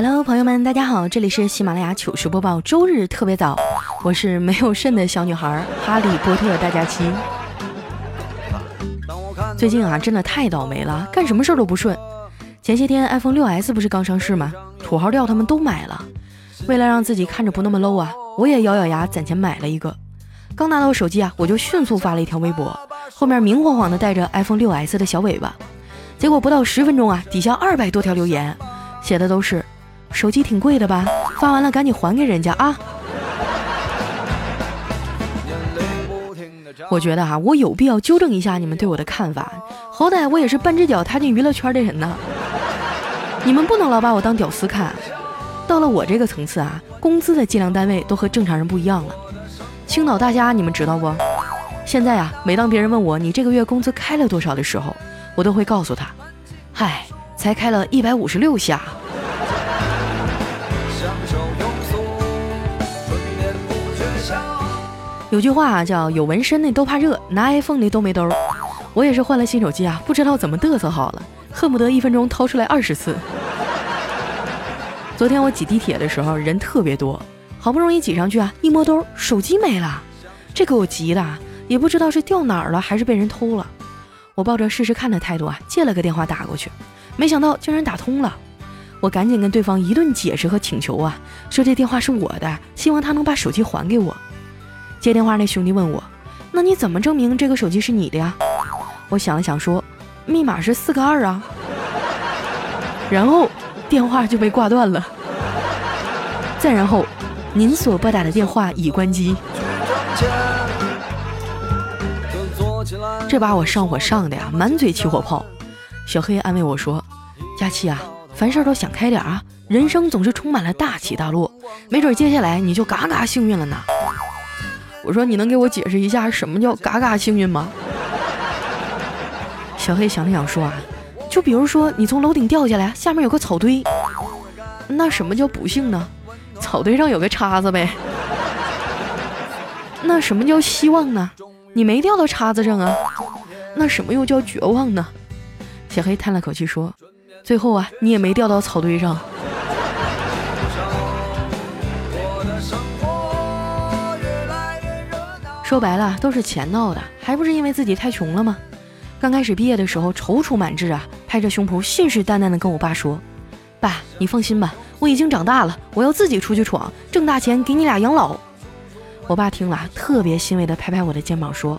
Hello，朋友们，大家好，这里是喜马拉雅糗事播报周日特别早，我是没有肾的小女孩哈利波特大假期。最近啊，真的太倒霉了，干什么事儿都不顺。前些天 iPhone 6s 不是刚上市吗？土豪调他们都买了。为了让自己看着不那么 low 啊，我也咬咬牙攒钱买了一个。刚拿到手机啊，我就迅速发了一条微博，后面明晃晃的带着 iPhone 6s 的小尾巴。结果不到十分钟啊，底下二百多条留言，写的都是。手机挺贵的吧？发完了赶紧还给人家啊！我觉得哈，我有必要纠正一下你们对我的看法。好歹我也是半只脚踏进娱乐圈的人呢。你们不能老把我当屌丝看。到了我这个层次啊，工资的计量单位都和正常人不一样了。青岛大家你们知道不？现在啊，每当别人问我你这个月工资开了多少的时候，我都会告诉他，嗨，才开了一百五十六下。有句话，叫有纹身的都怕热，拿 iPhone 的都没兜。我也是换了新手机啊，不知道怎么嘚瑟好了，恨不得一分钟掏出来二十次。昨天我挤地铁的时候人特别多，好不容易挤上去啊，一摸兜，手机没了，这给我急的，也不知道是掉哪儿了还是被人偷了。我抱着试试看的态度啊，借了个电话打过去，没想到竟然打通了。我赶紧跟对方一顿解释和请求啊，说这电话是我的，希望他能把手机还给我。接电话那兄弟问我：“那你怎么证明这个手机是你的呀？”我想了想说：“密码是四个二啊。”然后电话就被挂断了。再然后，您所拨打的电话已关机。这把我上火上的呀，满嘴起火泡。小黑安慰我说：“佳期啊，凡事都想开点啊，人生总是充满了大起大落，没准接下来你就嘎嘎幸运了呢。”我说：“你能给我解释一下什么叫嘎嘎幸运吗？” 小黑想了想说：“啊，就比如说你从楼顶掉下来，下面有个草堆，那什么叫不幸呢？草堆上有个叉子呗。那什么叫希望呢？你没掉到叉子上啊。那什么又叫绝望呢？”小黑叹了口气说：“最后啊，你也没掉到草堆上。”说白了都是钱闹的，还不是因为自己太穷了吗？刚开始毕业的时候踌躇满志啊，拍着胸脯信誓旦旦地跟我爸说：“爸，你放心吧，我已经长大了，我要自己出去闯，挣大钱给你俩养老。”我爸听了特别欣慰地拍拍我的肩膀说：“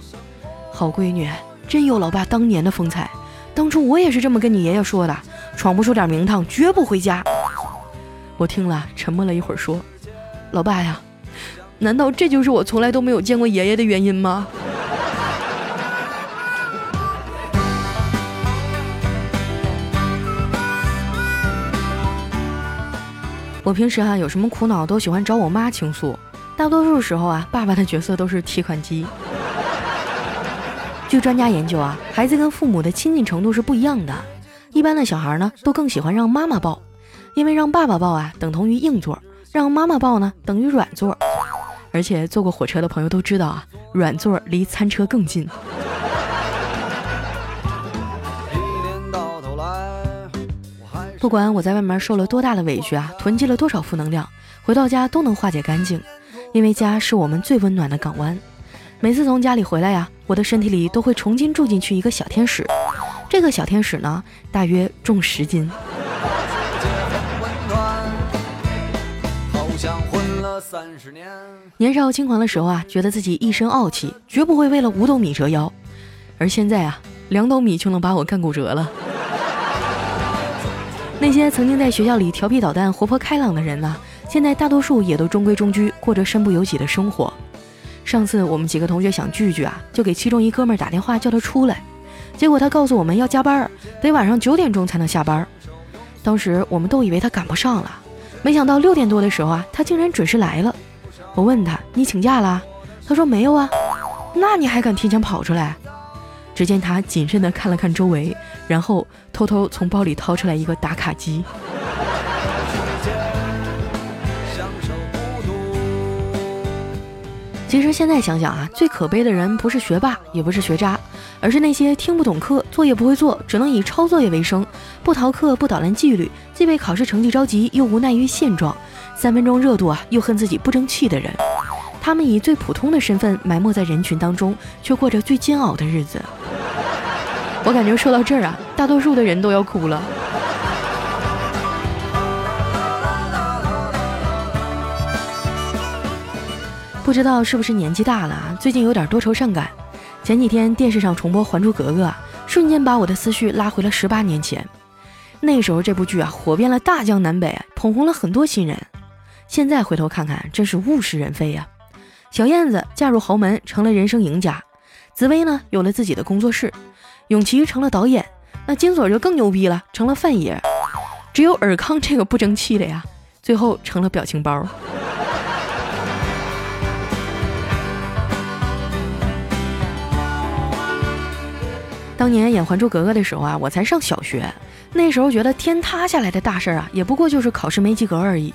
好闺女，真有老爸当年的风采。当初我也是这么跟你爷爷说的，闯不出点名堂绝不回家。”我听了沉默了一会儿说：“老爸呀。”难道这就是我从来都没有见过爷爷的原因吗？我平时啊有什么苦恼都喜欢找我妈倾诉，大多数时候啊爸爸的角色都是提款机。据专家研究啊，孩子跟父母的亲近程度是不一样的，一般的小孩呢都更喜欢让妈妈抱，因为让爸爸抱啊等同于硬座，让妈妈抱呢等于软座。而且坐过火车的朋友都知道啊，软座离餐车更近。不管我在外面受了多大的委屈啊，囤积了多少负能量，回到家都能化解干净，因为家是我们最温暖的港湾。每次从家里回来呀，我的身体里都会重新住进去一个小天使。这个小天使呢，大约重十斤。三十年少轻狂的时候啊，觉得自己一身傲气，绝不会为了五斗米折腰。而现在啊，两斗米就能把我干骨折了。那些曾经在学校里调皮捣蛋、活泼开朗的人呢，现在大多数也都中规中矩，过着身不由己的生活。上次我们几个同学想聚聚啊，就给其中一哥们打电话叫他出来，结果他告诉我们要加班，得晚上九点钟才能下班。当时我们都以为他赶不上了。没想到六点多的时候啊，他竟然准时来了。我问他：“你请假了？”他说：“没有啊。”那你还敢提前跑出来？只见他谨慎地看了看周围，然后偷偷从包里掏出来一个打卡机。其实现在想想啊，最可悲的人不是学霸，也不是学渣，而是那些听不懂课、作业不会做、只能以抄作业为生、不逃课、不捣乱纪律、既被考试成绩着急又无奈于现状、三分钟热度啊又恨自己不争气的人。他们以最普通的身份埋没在人群当中，却过着最煎熬的日子。我感觉说到这儿啊，大多数的人都要哭了。不知道是不是年纪大了？最近有点多愁善感。前几天电视上重播《还珠格格》，瞬间把我的思绪拉回了十八年前。那时候这部剧啊，火遍了大江南北，捧红了很多新人。现在回头看看，真是物是人非呀。小燕子嫁入豪门，成了人生赢家；紫薇呢，有了自己的工作室；永琪成了导演，那金锁就更牛逼了，成了范爷。只有尔康这个不争气的呀，最后成了表情包。当年演《还珠格格》的时候啊，我才上小学。那时候觉得天塌下来的大事儿啊，也不过就是考试没及格而已。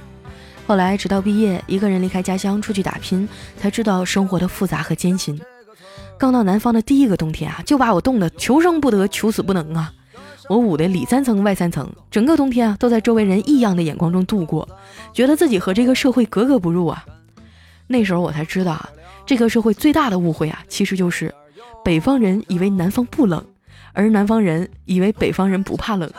后来直到毕业，一个人离开家乡出去打拼，才知道生活的复杂和艰辛。刚到南方的第一个冬天啊，就把我冻得求生不得，求死不能啊！我捂得里三层外三层，整个冬天啊，都在周围人异样的眼光中度过，觉得自己和这个社会格格不入啊。那时候我才知道啊，这个社会最大的误会啊，其实就是北方人以为南方不冷。而南方人以为北方人不怕冷，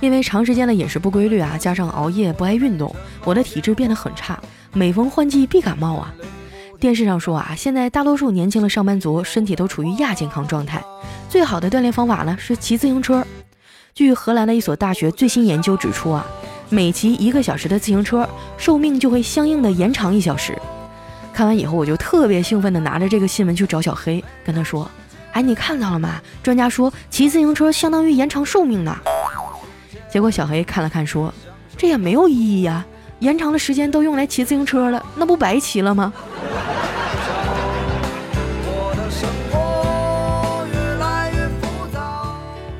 因为长时间的饮食不规律啊，加上熬夜不爱运动，我的体质变得很差，每逢换季必感冒啊。电视上说啊，现在大多数年轻的上班族身体都处于亚健康状态，最好的锻炼方法呢是骑自行车。据荷兰的一所大学最新研究指出啊。每骑一个小时的自行车，寿命就会相应的延长一小时。看完以后，我就特别兴奋地拿着这个新闻去找小黑，跟他说：“哎，你看到了吗？专家说骑自行车相当于延长寿命呢。”结果小黑看了看，说：“这也没有意义呀，延长的时间都用来骑自行车了，那不白骑了吗？”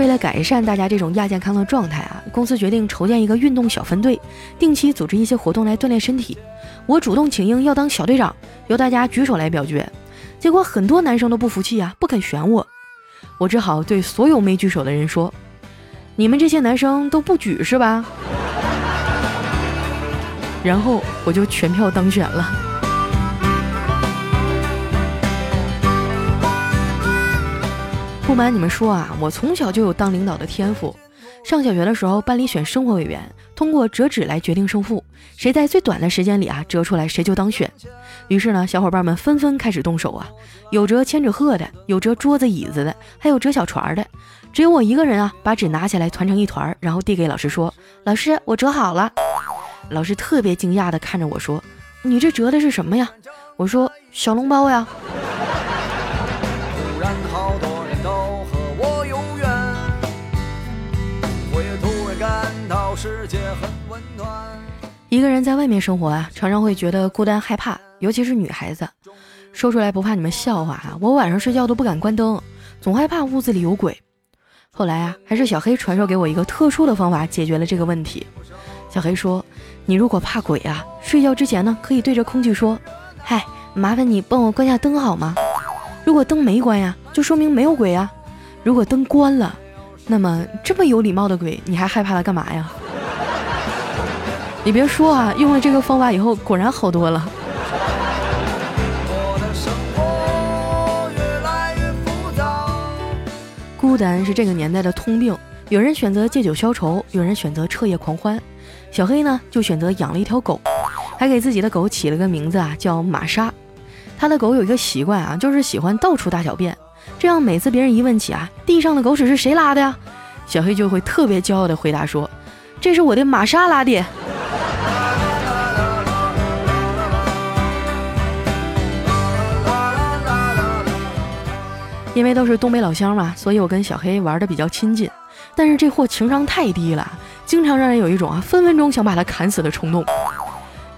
为了改善大家这种亚健康的状态啊，公司决定筹建一个运动小分队，定期组织一些活动来锻炼身体。我主动请缨要当小队长，由大家举手来表决。结果很多男生都不服气啊，不肯选我。我只好对所有没举手的人说：“你们这些男生都不举是吧？” 然后我就全票当选了。不瞒你们说啊，我从小就有当领导的天赋。上小学的时候，班里选生活委员，通过折纸来决定胜负，谁在最短的时间里啊折出来，谁就当选。于是呢，小伙伴们纷纷开始动手啊，有折千纸鹤的，有折桌子椅子的，还有折小船的。只有我一个人啊，把纸拿起来团成一团，然后递给老师说：“老师，我折好了。”老师特别惊讶地看着我说：“你这折的是什么呀？”我说：“小笼包呀。”一个人在外面生活啊，常常会觉得孤单害怕，尤其是女孩子。说出来不怕你们笑话啊，我晚上睡觉都不敢关灯，总害怕屋子里有鬼。后来啊，还是小黑传授给我一个特殊的方法，解决了这个问题。小黑说：“你如果怕鬼啊，睡觉之前呢，可以对着空气说：‘嗨，麻烦你帮我关下灯好吗？’如果灯没关呀，就说明没有鬼啊。如果灯关了，那么这么有礼貌的鬼，你还害怕它干嘛呀？”你别说啊，用了这个方法以后，果然好多了。孤单是这个年代的通病，有人选择借酒消愁，有人选择彻夜狂欢。小黑呢，就选择养了一条狗，还给自己的狗起了个名字啊，叫玛莎。他的狗有一个习惯啊，就是喜欢到处大小便，这样每次别人一问起啊，地上的狗屎是谁拉的呀？小黑就会特别骄傲的回答说：“这是我的玛莎拉的。”因为都是东北老乡嘛，所以我跟小黑玩的比较亲近。但是这货情商太低了，经常让人有一种啊分分钟想把他砍死的冲动。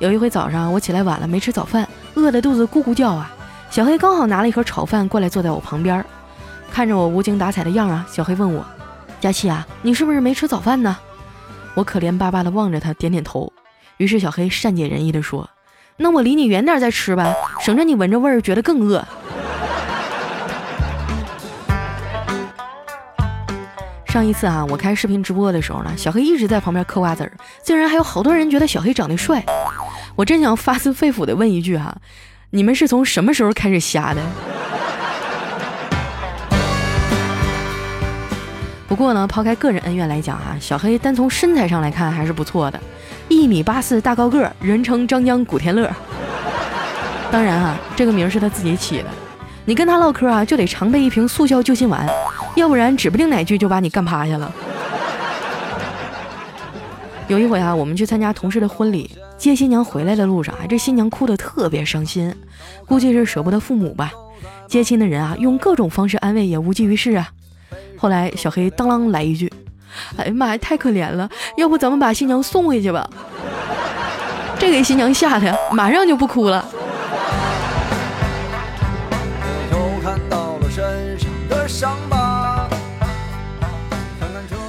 有一回早上我起来晚了，没吃早饭，饿得肚子咕咕叫啊。小黑刚好拿了一盒炒饭过来，坐在我旁边，看着我无精打采的样啊，小黑问我：“佳琪啊，你是不是没吃早饭呢？”我可怜巴巴的望着他，点点头。于是小黑善解人意的说：“那我离你远点再吃呗，省着你闻着味儿觉得更饿。”上一次啊，我开视频直播的时候呢，小黑一直在旁边嗑瓜子儿，竟然还有好多人觉得小黑长得帅。我真想发自肺腑的问一句哈。你们是从什么时候开始瞎的？不过呢，抛开个人恩怨来讲啊，小黑单从身材上来看还是不错的，一米八四大高个，人称张江古天乐。当然啊，这个名是他自己起的。你跟他唠嗑啊，就得常备一瓶速效救心丸，要不然指不定哪句就把你干趴下了。有一回啊，我们去参加同事的婚礼。接新娘回来的路上啊，这新娘哭得特别伤心，估计是舍不得父母吧。接亲的人啊，用各种方式安慰也无济于事啊。后来小黑当啷来一句：“哎呀妈呀，太可怜了，要不咱们把新娘送回去吧？”这给新娘吓得马上就不哭了。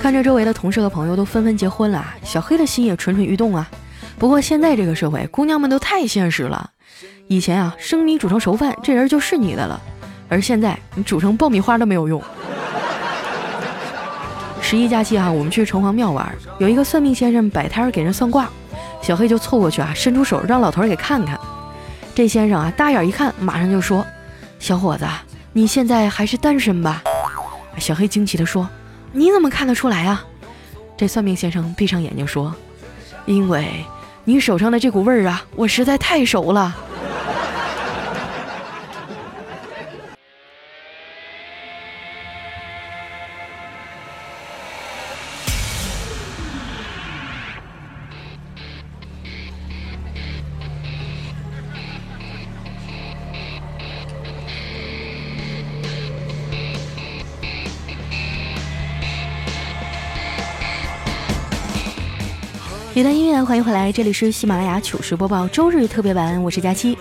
看着周围的同事和朋友都纷纷结婚了，小黑的心也蠢蠢欲动啊。不过现在这个社会，姑娘们都太现实了。以前啊，生米煮成熟饭，这人就是你的了。而现在，你煮成爆米花都没有用。十一假期啊，我们去城隍庙玩，有一个算命先生摆摊给人算卦，小黑就凑过去啊，伸出手让老头给看看。这先生啊，大眼一看，马上就说：“小伙子，你现在还是单身吧？”小黑惊奇地说：“你怎么看得出来啊？”这算命先生闭上眼睛说：“因为。”你手上的这股味儿啊，我实在太熟了。欢迎回来，这里是喜马拉雅糗事播报周日特别版，我是佳期。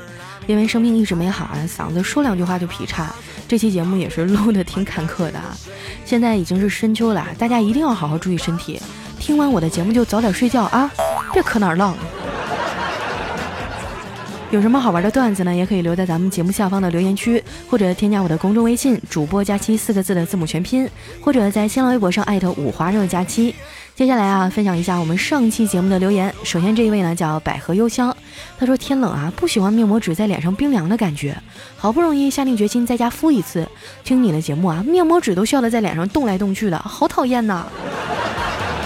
因为生命一直没好啊，嗓子说两句话就劈叉，这期节目也是录的挺坎坷的啊。现在已经是深秋了，大家一定要好好注意身体。听完我的节目就早点睡觉啊，别磕哪儿浪。有什么好玩的段子呢？也可以留在咱们节目下方的留言区，或者添加我的公众微信“主播佳期”四个字的字母全拼，或者在新浪微博上艾特五花肉佳期。接下来啊，分享一下我们上期节目的留言。首先这一位呢叫百合幽香，他说天冷啊，不喜欢面膜纸在脸上冰凉的感觉，好不容易下定决心在家敷一次，听你的节目啊，面膜纸都笑得在脸上动来动去的，好讨厌呐！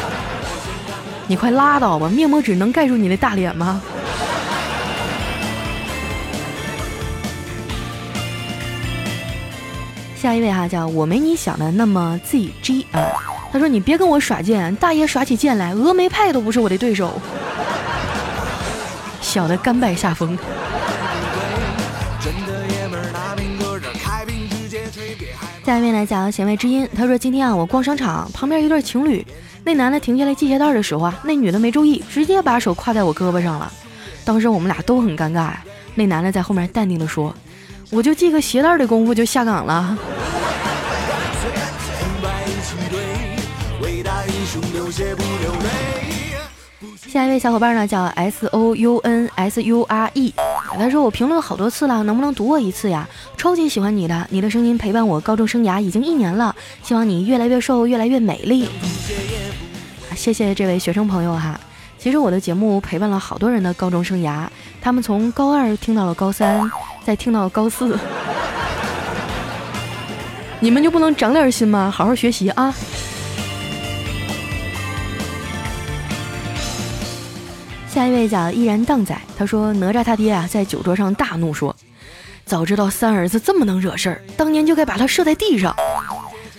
你快拉倒吧，面膜纸能盖住你的大脸吗？下一位哈叫我没你想的那么 ZG 啊，他说你别跟我耍剑，大爷耍起剑来，峨眉派都不是我的对手，小的甘拜下风。下一位来讲弦外之音，他说今天啊我逛商场，旁边一对情侣，那男的停下来系鞋带的时候啊，那女的没注意，直接把手挎在我胳膊上了，当时我们俩都很尴尬，那男的在后面淡定的说。我就系个鞋带的功夫就下岗了。下一位小伙伴呢叫 S O U N S U R E，他说我评论好多次了，能不能读我一次呀？超级喜欢你的，你的声音陪伴我高中生涯已经一年了，希望你越来越瘦，越来越美丽。谢谢这位学生朋友哈。其实我的节目陪伴了好多人的高中生涯，他们从高二听到了高三，再听到了高四。你们就不能长点心吗？好好学习啊！一位叫依然荡仔，他说哪吒他爹啊在酒桌上大怒说：“早知道三儿子这么能惹事儿，当年就该把他射在地上。”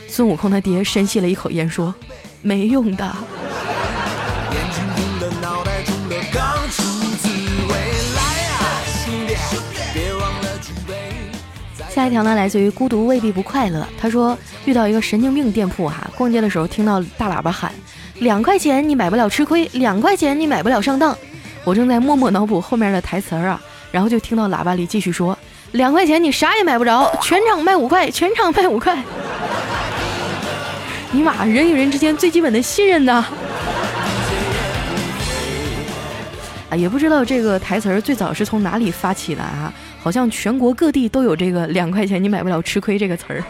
孙悟空他爹深吸了一口烟说：“没用的。”下一条呢，来自于孤独未必不快乐。他说遇到一个神经病店铺哈，逛街的时候听到大喇叭喊：“两块钱你买不了吃亏，两块钱你买不了上当。”我正在默默脑补后面的台词儿啊，然后就听到喇叭里继续说：“两块钱你啥也买不着，全场卖五块，全场卖五块。”尼玛，人与人之间最基本的信任呢！啊，也不知道这个台词儿最早是从哪里发起的啊？好像全国各地都有这个“两块钱你买不了吃亏”这个词儿。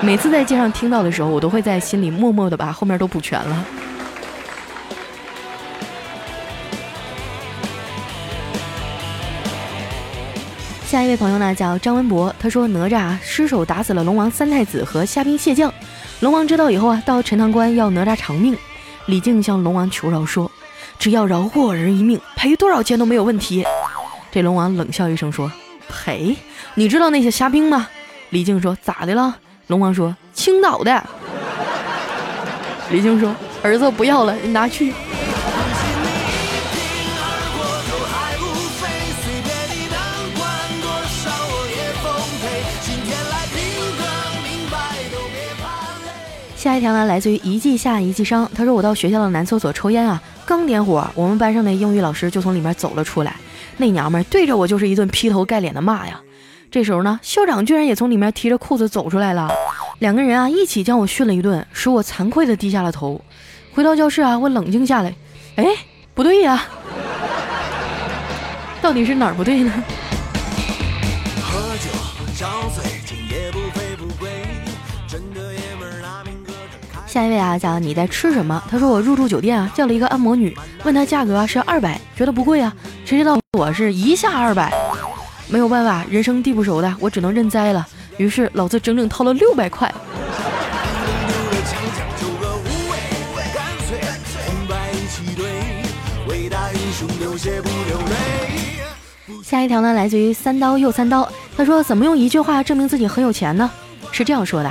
每次在街上听到的时候，我都会在心里默默的把后面都补全了。下一位朋友呢叫张文博，他说哪吒失手打死了龙王三太子和虾兵蟹将，龙王知道以后啊，到陈塘关要哪吒偿命。李靖向龙王求饶说。只要饶过儿一命，赔多少钱都没有问题。这龙王冷笑一声说：“赔？你知道那些虾兵吗？”李靖说：“咋的了？”龙王说：“青岛的。”李靖说：“儿子不要了，你拿去。”下一条呢，来自于一季下一季伤。他说：“我到学校的男厕所抽烟啊。”刚点火，我们班上的英语老师就从里面走了出来，那娘们对着我就是一顿劈头盖脸的骂呀。这时候呢，校长居然也从里面提着裤子走出来了，两个人啊一起将我训了一顿，使我惭愧的低下了头。回到教室啊，我冷静下来，哎，不对呀，到底是哪儿不对呢？喝酒找嘴下一位啊，叫你在吃什么？他说我入住酒店啊，叫了一个按摩女，问他价格是二百，觉得不贵啊，谁知道我是一下二百，没有办法，人生地不熟的，我只能认栽了。于是老子整整掏了六百块。下一条呢，来自于三刀又三刀，他说怎么用一句话证明自己很有钱呢？是这样说的。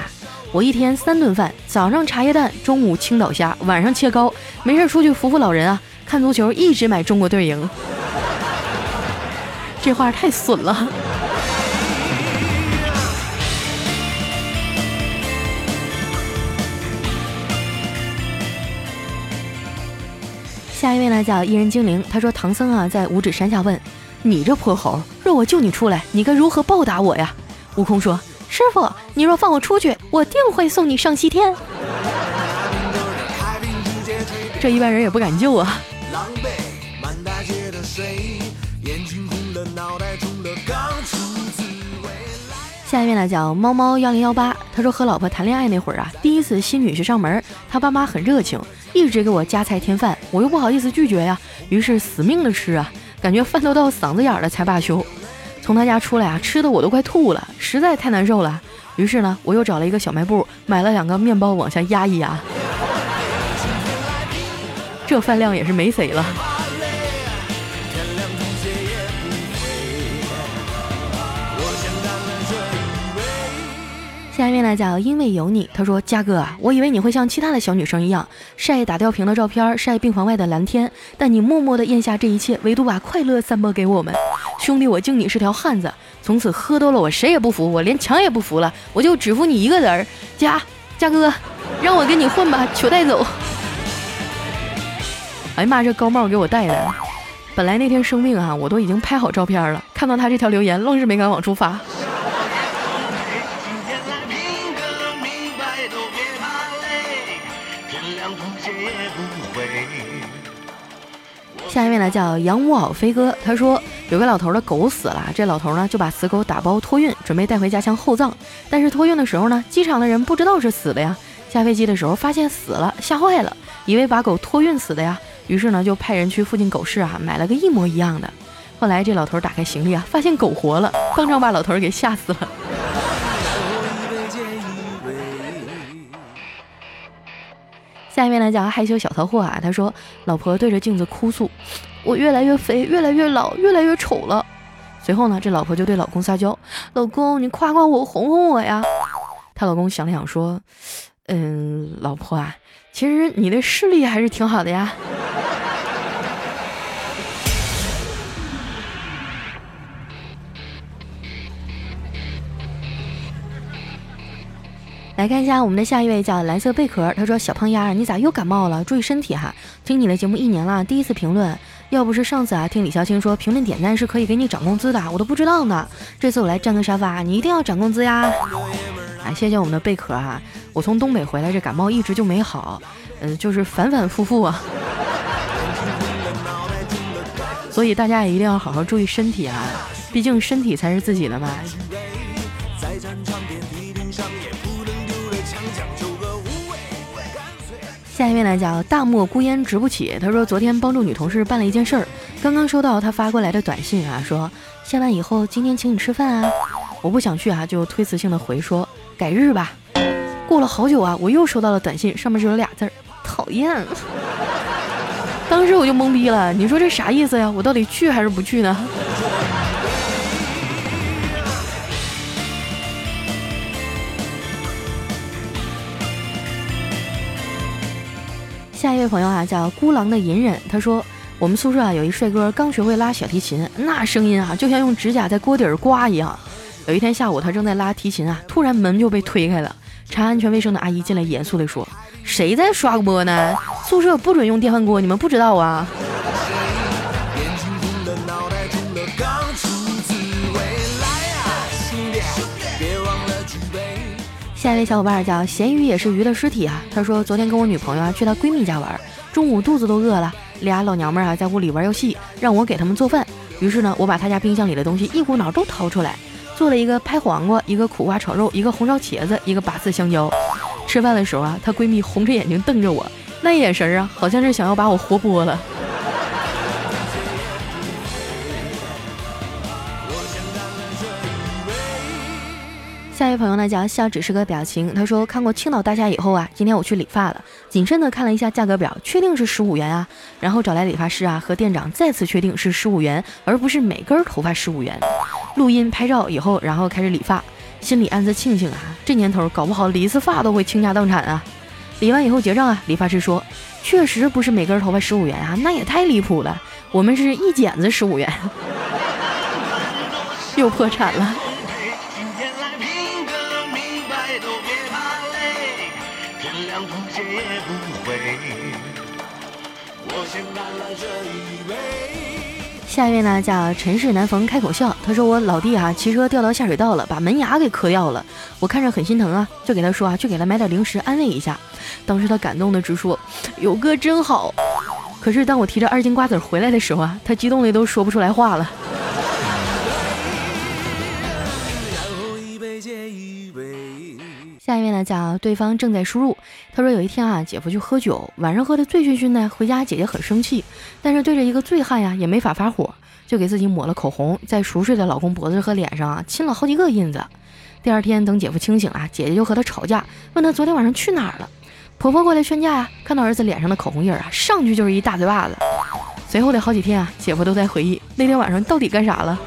我一天三顿饭，早上茶叶蛋，中午青岛虾，晚上切糕。没事出去扶扶老人啊，看足球一直买中国队赢。这话太损了。下一位呢叫一人精灵，他说唐僧啊在五指山下问你这泼猴，若我救你出来，你该如何报答我呀？悟空说。师傅，你若放我出去，我定会送你上西天。这一般人也不敢救啊。狼 狈下一位呢，叫猫猫幺零幺八。他说和老婆谈恋爱那会儿啊，第一次新女婿上门，他爸妈很热情，一直给我夹菜添饭，我又不好意思拒绝呀，于是死命的吃啊，感觉饭都到嗓子眼了才罢休。从他家出来啊，吃的我都快吐了，实在太难受了。于是呢，我又找了一个小卖部，买了两个面包往下压一压。这饭量也是没谁了。下面呢叫因为有你，他说嘉哥啊，我以为你会像其他的小女生一样晒打吊瓶的照片，晒病房外的蓝天，但你默默的咽下这一切，唯独把快乐散播给我们。兄弟，我敬你是条汉子。从此喝多了，我谁也不服，我连墙也不服了，我就只服你一个人儿。嘉嘉哥，让我跟你混吧，求带走。哎呀妈，这高帽给我戴的。本来那天生病啊，我都已经拍好照片了，看到他这条留言，愣是没敢往出发。下一位呢叫杨无袄飞哥，他说有个老头的狗死了，这老头呢就把死狗打包托运，准备带回家乡厚葬。但是托运的时候呢，机场的人不知道是死的呀，下飞机的时候发现死了，吓坏了，以为把狗托运死的呀，于是呢就派人去附近狗市啊买了个一模一样的。后来这老头打开行李啊，发现狗活了，当场把老头给吓死了。下一位呢叫害羞小骚货啊，他说：“老婆对着镜子哭诉，我越来越肥，越来越老，越来越丑了。”随后呢，这老婆就对老公撒娇：“老公，你夸夸我，哄哄我呀。”她老公想了想说：“嗯，老婆啊，其实你的视力还是挺好的呀。”来看一下我们的下一位叫蓝色贝壳，他说：“小胖丫，你咋又感冒了？注意身体哈！听你的节目一年了，第一次评论，要不是上次啊听李潇青说评论点赞是可以给你涨工资的，我都不知道呢。这次我来占个沙发，你一定要涨工资呀！啊，谢谢我们的贝壳哈！我从东北回来，这感冒一直就没好，嗯，就是反反复复啊。所以大家也一定要好好注意身体啊，毕竟身体才是自己的嘛。”下一位来讲，大漠孤烟直不起。他说昨天帮助女同事办了一件事儿，刚刚收到他发过来的短信啊，说下班以后今天请你吃饭啊。我不想去啊，就推辞性的回说改日吧。过了好久啊，我又收到了短信，上面只有俩字儿，讨厌。当时我就懵逼了，你说这啥意思呀？我到底去还是不去呢？下一位朋友啊，叫孤狼的隐忍。他说，我们宿舍啊有一帅哥刚学会拉小提琴，那声音啊就像用指甲在锅底儿刮一样。有一天下午，他正在拉提琴啊，突然门就被推开了，查安全卫生的阿姨进来，严肃地说：“谁在刷锅呢？宿舍不准用电饭锅，你们不知道啊？”下一位小伙伴叫咸鱼也是鱼的尸体啊，他说昨天跟我女朋友啊去她闺蜜家玩，中午肚子都饿了，俩老娘们啊在屋里玩游戏，让我给他们做饭。于是呢，我把他家冰箱里的东西一股脑都掏出来，做了一个拍黄瓜，一个苦瓜炒肉，一个红烧茄子，一个拔丝香蕉。吃饭的时候啊，她闺蜜红着眼睛瞪着我，那眼神啊，好像是想要把我活剥了。下一位朋友呢叫笑只是个表情，他说看过青岛大厦以后啊，今天我去理发了，谨慎的看了一下价格表，确定是十五元啊，然后找来理发师啊和店长再次确定是十五元，而不是每根头发十五元。录音拍照以后，然后开始理发，心里暗自庆幸啊，这年头搞不好理一次发都会倾家荡产啊。理完以后结账啊，理发师说确实不是每根头发十五元啊，那也太离谱了，我们是一剪子十五元，又破产了。下一位呢叫尘世难逢开口笑，他说我老弟啊骑车掉到下水道了，把门牙给磕掉了，我看着很心疼啊，就给他说啊去给他买点零食安慰一下。当时他感动的直说有哥真好。可是当我提着二斤瓜子回来的时候啊，他激动的都说不出来话了。下一位呢叫对方正在输入，他说有一天啊，姐夫去喝酒，晚上喝的醉醺醺的，回家姐姐很生气，但是对着一个醉汉呀也没法发火，就给自己抹了口红，在熟睡的老公脖子和脸上啊亲了好几个印子。第二天等姐夫清醒啊，姐姐就和他吵架，问他昨天晚上去哪儿了。婆婆过来劝架呀，看到儿子脸上的口红印啊，上去就是一大嘴巴子。随后的好几天啊，姐夫都在回忆那天晚上到底干啥了。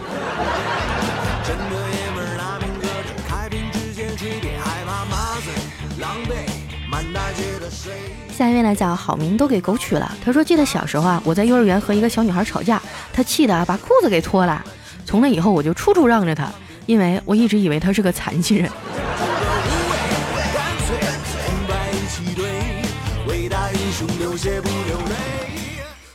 下一位呢叫好名都给狗取了。他说：“记得小时候啊，我在幼儿园和一个小女孩吵架，她气得啊把裤子给脱了。从那以后我就处处让着她，因为我一直以为她是个残疾人。”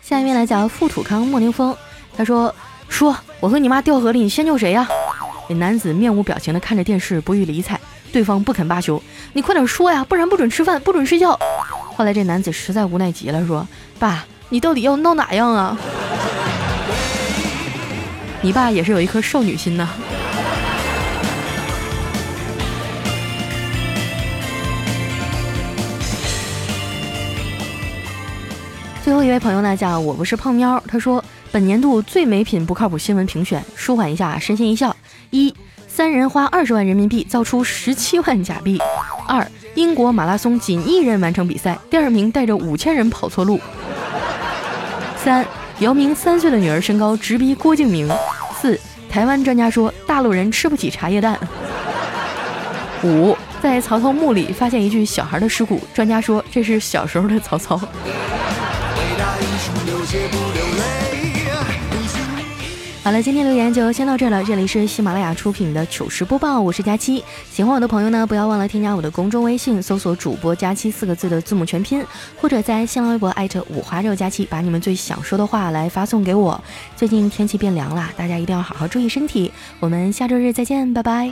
下一位来讲富土康莫宁峰。他说：“说我和你妈掉河里，你先救谁呀？”那男子面无表情的看着电视，不予理睬。对方不肯罢休，你快点说呀，不然不准吃饭，不准睡觉。后来这男子实在无奈极了，说：“爸，你到底要闹哪样啊？”你爸也是有一颗少女心呐。最后一位朋友呢，叫我不是胖喵，他说本年度最没品不靠谱新闻评选，舒缓一下，深陷一笑。一三人花二十万人民币造出十七万假币。二，英国马拉松仅一人完成比赛，第二名带着五千人跑错路。三，姚明三岁的女儿身高直逼郭敬明。四，台湾专家说大陆人吃不起茶叶蛋。五，在曹操墓里发现一具小孩的尸骨，专家说这是小时候的曹操。好了，今天留言就先到这儿了。这里是喜马拉雅出品的糗事播报，我是佳期。喜欢我的朋友呢，不要忘了添加我的公众微信，搜索“主播佳期”四个字的字母全拼，或者在新浪微博艾特五花肉佳期，把你们最想说的话来发送给我。最近天气变凉了，大家一定要好好注意身体。我们下周日再见，拜拜。